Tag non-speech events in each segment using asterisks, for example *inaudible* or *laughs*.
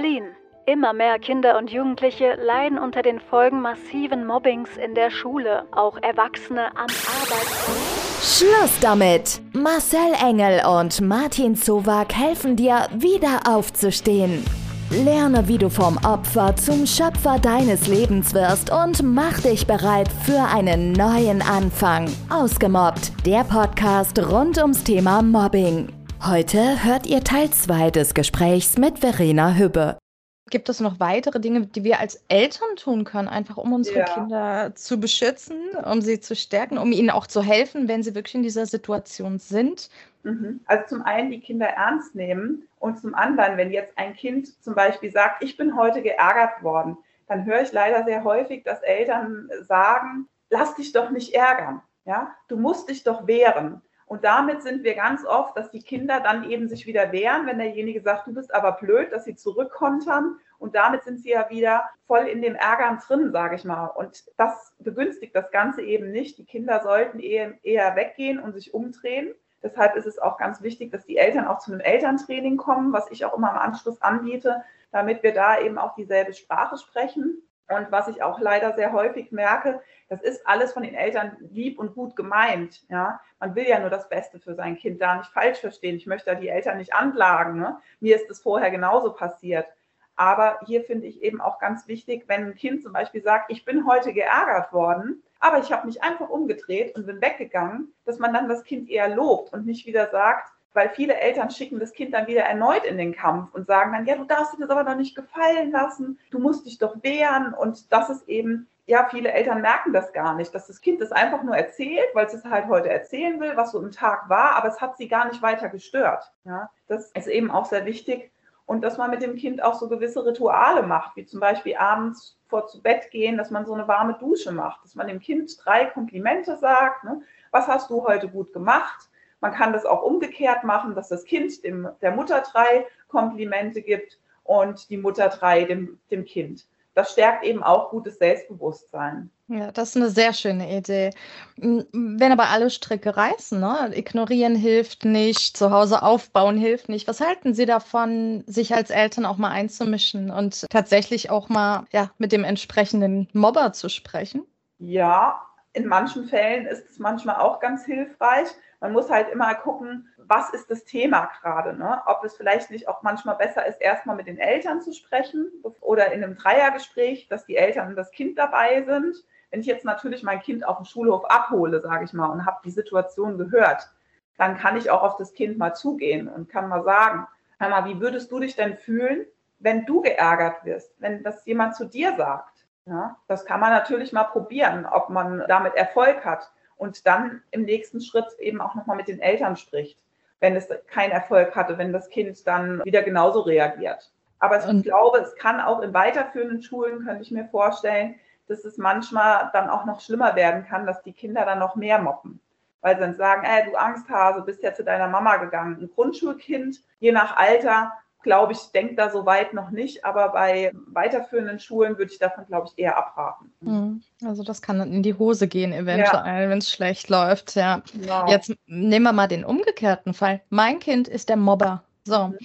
Berlin. Immer mehr Kinder und Jugendliche leiden unter den Folgen massiven Mobbings in der Schule, auch Erwachsene am Arbeitsplatz. Schluss damit! Marcel Engel und Martin Zowak helfen dir, wieder aufzustehen. Lerne, wie du vom Opfer zum Schöpfer deines Lebens wirst und mach dich bereit für einen neuen Anfang. Ausgemobbt, der Podcast rund ums Thema Mobbing. Heute hört ihr Teil 2 des Gesprächs mit Verena Hübbe. Gibt es noch weitere Dinge, die wir als Eltern tun können, einfach um unsere Ja. Kinder zu beschützen, um sie zu stärken, um ihnen auch zu helfen, wenn sie wirklich in dieser Situation sind? Mhm. Also zum einen die Kinder ernst nehmen und zum anderen, wenn jetzt ein Kind zum Beispiel sagt, ich bin heute geärgert worden, dann höre ich leider sehr häufig, dass Eltern sagen, lass dich doch nicht ärgern, ja, du musst dich doch wehren. Und damit sind wir ganz oft, dass die Kinder dann eben sich wieder wehren, wenn derjenige sagt, du bist aber blöd, dass sie zurückkontern. Und damit sind sie ja wieder voll in dem Ärgern drin, sage ich mal. Und das begünstigt das Ganze eben nicht. Die Kinder sollten eher, weggehen und sich umdrehen. Deshalb ist es auch ganz wichtig, dass die Eltern auch zu einem Elterntraining kommen, was ich auch immer im Anschluss anbiete, damit wir da eben auch dieselbe Sprache sprechen. Und was ich auch leider sehr häufig merke, das ist alles von den Eltern lieb und gut gemeint. Ja, man will ja nur das Beste für sein Kind da nicht falsch verstehen. Ich möchte da die Eltern nicht anklagen. Ne? Mir ist es vorher genauso passiert. Aber hier finde ich eben auch ganz wichtig, wenn ein Kind zum Beispiel sagt, ich bin heute geärgert worden, aber ich habe mich einfach umgedreht und bin weggegangen, dass man dann das Kind eher lobt und nicht wieder sagt, weil viele Eltern schicken das Kind dann wieder erneut in den Kampf und sagen dann, ja, du darfst dir das aber doch nicht gefallen lassen, du musst dich doch wehren. Und das ist eben, ja, viele Eltern merken das gar nicht, dass das Kind das einfach nur erzählt, weil es es halt heute erzählen will, was so im Tag war, aber es hat sie gar nicht weiter gestört. Ja, das ist eben auch sehr wichtig. Und dass man mit dem Kind auch so gewisse Rituale macht, wie zum Beispiel abends vor zu Bett gehen, dass man so eine warme Dusche macht, dass man dem Kind drei Komplimente sagt. Ne? Was hast du heute gut gemacht? Man kann das auch umgekehrt machen, dass das Kind dem, der Mutter drei Komplimente gibt und die Mutter drei dem, dem Kind. Das stärkt eben auch gutes Selbstbewusstsein. Ja, das ist eine sehr schöne Idee. Wenn aber alle Stricke reißen, ne? Ignorieren hilft nicht, zu Hause aufbauen hilft nicht. Was halten Sie davon, sich als Eltern auch mal einzumischen und tatsächlich auch mal ja, mit dem entsprechenden Mobber zu sprechen? Ja, in manchen Fällen ist es manchmal auch ganz hilfreich. Man muss halt immer gucken, was ist das Thema gerade. Ne? Ob es vielleicht nicht auch manchmal besser ist, erstmal mit den Eltern zu sprechen oder in einem Dreiergespräch, dass die Eltern und das Kind dabei sind. Wenn ich jetzt natürlich mein Kind auf dem Schulhof abhole, sage ich mal, und habe die Situation gehört, dann kann ich auch auf das Kind mal zugehen und kann mal sagen, hör mal, wie würdest du dich denn fühlen, wenn du geärgert wirst, wenn das jemand zu dir sagt? Ja, das kann man natürlich mal probieren, ob man damit Erfolg hat und dann im nächsten Schritt eben auch nochmal mit den Eltern spricht, wenn es keinen Erfolg hatte, wenn das Kind dann wieder genauso reagiert. Aber ich glaube, es kann auch in weiterführenden Schulen, könnte ich mir vorstellen, dass es manchmal dann auch noch schlimmer werden kann, dass die Kinder dann noch mehr mobben. Weil sie dann sagen, ey, du Angsthase, bist ja zu deiner Mama gegangen. Ein Grundschulkind, je nach Alter, glaube ich, denkt da so weit noch nicht, aber bei weiterführenden Schulen würde ich davon, glaube ich, eher abraten. Mhm. Also das kann dann in die Hose gehen, eventuell, wenn es schlecht läuft. Ja. Genau. Jetzt nehmen wir mal den umgekehrten Fall. Mein Kind ist der Mobber. So, Mhm.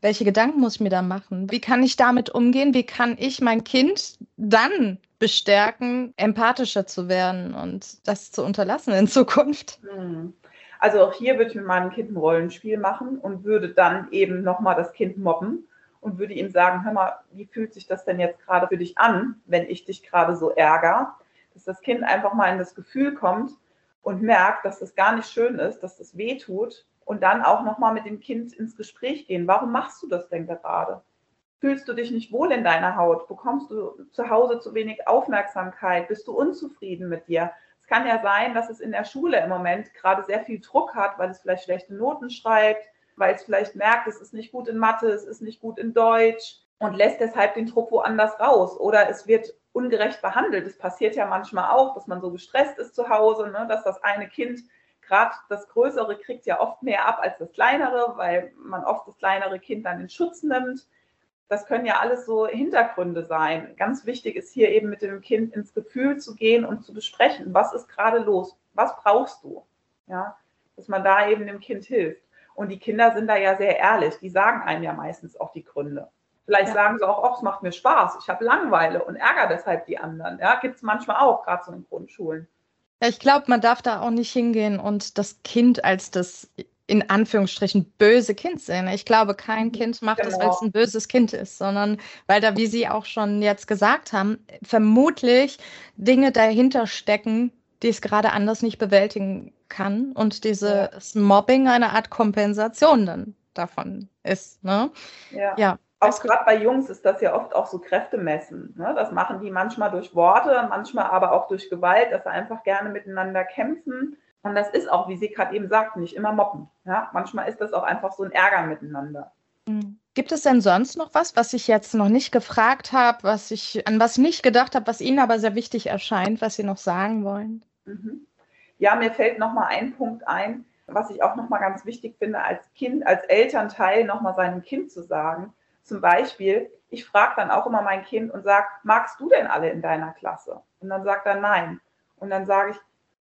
welche Gedanken muss ich mir da machen? Wie kann ich damit umgehen? Wie kann ich mein Kind dann bestärken, empathischer zu werden und das zu unterlassen in Zukunft? Hm. Also auch hier würde ich mit meinem Kind ein Rollenspiel machen und würde dann eben nochmal das Kind mobben und würde ihm sagen, hör mal, wie fühlt sich das denn jetzt gerade für dich an, wenn ich dich gerade so ärgere? Dass das Kind einfach mal in das Gefühl kommt und merkt, dass das gar nicht schön ist, dass das weh tut und dann auch nochmal mit dem Kind ins Gespräch gehen. Warum machst du das denn gerade? Fühlst du dich nicht wohl in deiner Haut? Bekommst du zu Hause zu wenig Aufmerksamkeit? Bist du unzufrieden mit dir? Kann ja sein, dass es in der Schule im Moment gerade sehr viel Druck hat, weil es vielleicht schlechte Noten schreibt, weil es vielleicht merkt, es ist nicht gut in Mathe, es ist nicht gut in Deutsch und lässt deshalb den Druck woanders raus. Oder es wird ungerecht behandelt. Es passiert ja manchmal auch, dass man so gestresst ist zu Hause, ne, dass das eine Kind, gerade das Größere, kriegt ja oft mehr ab als das Kleinere, weil man oft das kleinere Kind dann in Schutz nimmt. Das können ja alles so Hintergründe sein. Ganz wichtig ist hier eben mit dem Kind ins Gefühl zu gehen und zu besprechen, was ist gerade los, was brauchst du, ja, dass man da eben dem Kind hilft. Und die Kinder sind da ja sehr ehrlich, die sagen einem ja meistens auch die Gründe. Vielleicht Ja. sagen sie auch, oh, es macht mir Spaß, ich habe Langeweile und ärgere deshalb die anderen. Ja, gibt es manchmal auch, gerade so in Grundschulen. Ja, ich glaube, man darf da auch nicht hingehen und das Kind als das in Anführungsstrichen böse Kind sehen. Ich glaube, kein Kind macht das, weil Genau. es ein böses Kind ist, sondern weil da, wie Sie auch schon jetzt gesagt haben, vermutlich Dinge dahinter stecken, die es gerade anders nicht bewältigen kann und dieses Mobbing eine Art Kompensation dann davon ist. Ne? Ja. Ja. Auch gerade bei Jungs ist das ja oft auch so Kräftemessen. Ne? Das machen die manchmal durch Worte, manchmal aber auch durch Gewalt, dass sie einfach gerne miteinander kämpfen. Und das ist auch, wie Sie gerade eben sagten, nicht immer Mobben. Ja? Manchmal ist das auch einfach so ein Ärger miteinander. Mhm. Gibt es denn sonst noch was, was ich jetzt noch nicht gefragt habe, was ich an was nicht gedacht habe, was Ihnen aber sehr wichtig erscheint, was Sie noch sagen wollen? Mhm. Ja, mir fällt noch mal ein Punkt ein, was ich auch noch mal ganz wichtig finde, als Kind, als Elternteil noch mal seinem Kind zu sagen. Zum Beispiel, ich frage dann auch immer mein Kind und sage, magst du denn alle in deiner Klasse? Und dann sagt er nein. Und dann sage ich,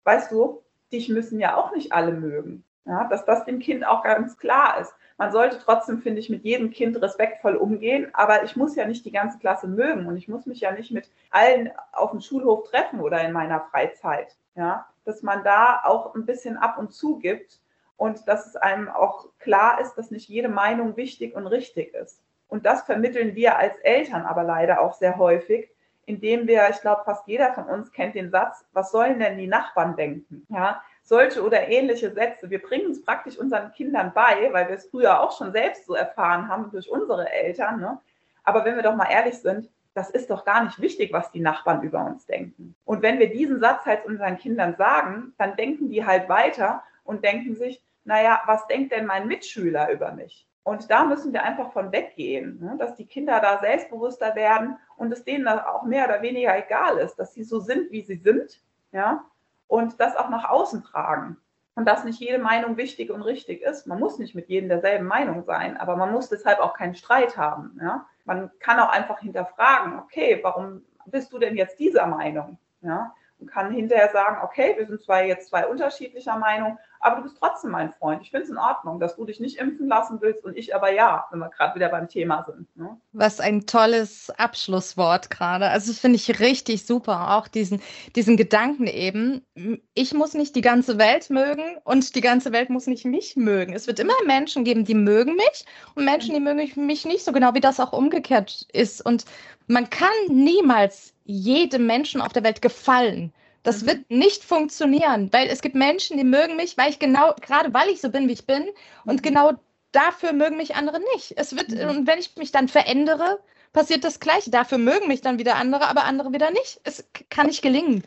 weißt du, dich müssen ja auch nicht alle mögen. Ja, dass das dem Kind auch ganz klar ist. Man sollte trotzdem, finde ich, mit jedem Kind respektvoll umgehen, aber ich muss ja nicht die ganze Klasse mögen und ich muss mich ja nicht mit allen auf dem Schulhof treffen oder in meiner Freizeit. Ja, dass man da auch ein bisschen ab und zu gibt und dass es einem auch klar ist, dass nicht jede Meinung wichtig und richtig ist. Und das vermitteln wir als Eltern aber leider auch sehr häufig, indem wir, ich glaube, fast jeder von uns kennt den Satz, was sollen denn die Nachbarn denken? Ja, solche oder ähnliche Sätze. Wir bringen es praktisch unseren Kindern bei, weil wir es früher auch schon selbst so erfahren haben durch unsere Eltern. Ne? Aber wenn wir doch mal ehrlich sind, das ist doch gar nicht wichtig, was die Nachbarn über uns denken. Und wenn wir diesen Satz halt unseren Kindern sagen, dann denken die halt weiter und denken sich, naja, was denkt denn mein Mitschüler über mich? Und da müssen wir einfach von weggehen, ne? dass die Kinder da selbstbewusster werden und es denen auch mehr oder weniger egal ist, dass sie so sind, wie sie sind, ja, und das auch nach außen tragen. Und dass nicht jede Meinung wichtig und richtig ist. Man muss nicht mit jedem derselben Meinung sein, aber man muss deshalb auch keinen Streit haben. Ja? Man kann auch einfach hinterfragen, okay, warum bist du denn jetzt dieser Meinung? Ja? Kann hinterher sagen, okay, wir sind zwar jetzt zwei unterschiedlicher Meinung, aber du bist trotzdem mein Freund. Ich finde es in Ordnung, dass du dich nicht impfen lassen willst und ich aber ja, wenn wir gerade wieder beim Thema sind. Ne? Was ein tolles Abschlusswort gerade. Also das finde ich richtig super. Auch diesen, diesen Gedanken eben, ich muss nicht die ganze Welt mögen und die ganze Welt muss nicht mich mögen. Es wird immer Menschen geben, die mögen mich und Menschen, die mögen mich nicht, so genau wie das auch umgekehrt ist. Und man kann niemals jedem Menschen auf der Welt gefallen. Das Mhm. wird nicht funktionieren, weil es gibt Menschen, die mögen mich, weil ich genau, gerade weil ich so bin, wie ich bin, und Mhm. genau dafür mögen mich andere nicht. Es wird, Mhm. und wenn ich mich dann verändere, passiert das Gleiche. Dafür mögen mich dann wieder andere, aber andere wieder nicht. Es kann nicht gelingen.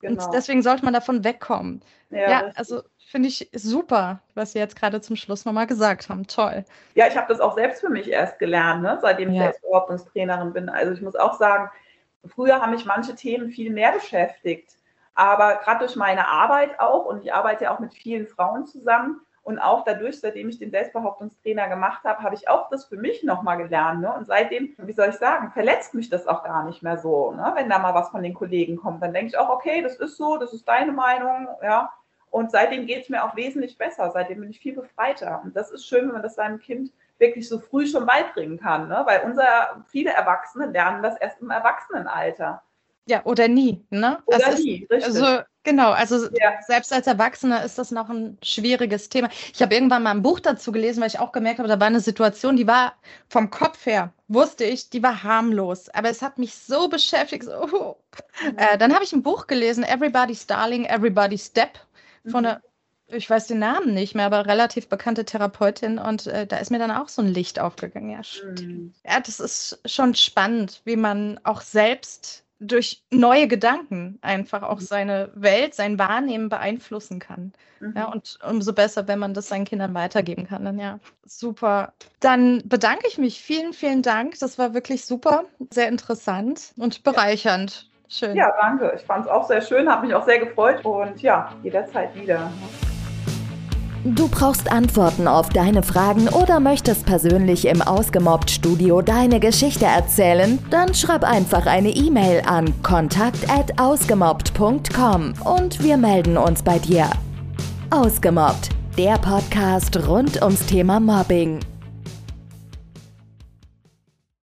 Genau. Und deswegen sollte man davon wegkommen. Ja, richtig. also finde ich super, was Sie jetzt gerade zum Schluss nochmal gesagt haben. Toll. Ja, ich habe das auch selbst für mich erst gelernt, ne? seitdem ich Ja. Selbstbehauptungstrainerin bin. Also ich muss auch sagen, früher haben mich manche Themen viel mehr beschäftigt. Aber gerade durch meine Arbeit auch, und ich arbeite ja auch mit vielen Frauen zusammen, und auch dadurch, seitdem ich den Selbstbehauptungstrainer gemacht habe, habe ich auch das für mich nochmal gelernt. Ne? Und seitdem, wie soll ich sagen, verletzt mich das auch gar nicht mehr so. Ne? Wenn da mal was von den Kollegen kommt, dann denke ich auch, okay, das ist so, das ist deine Meinung, ja. Und seitdem geht es mir auch wesentlich besser. Seitdem bin ich viel befreiter. Und das ist schön, wenn man das seinem Kind wirklich so früh schon beibringen kann. Ne? Weil unser, viele Erwachsene lernen das erst im Erwachsenenalter. Ja, oder nie. Ne? Oder Das ist- nie, richtig. Also, genau, also Ja. selbst als Erwachsener ist das noch ein schwieriges Thema. Ich habe irgendwann mal ein Buch dazu gelesen, weil ich auch gemerkt habe, da war eine Situation, die war vom Kopf her, wusste ich, die war harmlos. Aber es hat mich so beschäftigt. So, oh. *laughs* äh, dann habe ich ein Buch gelesen, Everybody's Darling, Everybody's Step, von Mhm. Ich weiß den Namen nicht mehr, aber relativ bekannte Therapeutin. Und äh, da ist mir dann auch so ein Licht aufgegangen. Ja. Mhm. Ja, das ist schon spannend, wie man auch selbst durch neue Gedanken einfach auch seine Welt, sein Wahrnehmen beeinflussen kann. Mhm. Ja, und umso besser, wenn man das seinen Kindern weitergeben kann. Dann ja, super. Dann bedanke ich mich. Vielen, vielen Dank. Das war wirklich super, sehr interessant und bereichernd. Schön. ja, danke. Ich fand es auch sehr schön, habe mich auch sehr gefreut und ja, jederzeit wieder. Du brauchst Antworten auf deine Fragen oder möchtest persönlich im Ausgemobbt-Studio deine Geschichte erzählen? Dann schreib einfach eine E-Mail an kontakt@ausgemobbt.com und wir melden uns bei dir. Ausgemobbt, der Podcast rund ums Thema Mobbing.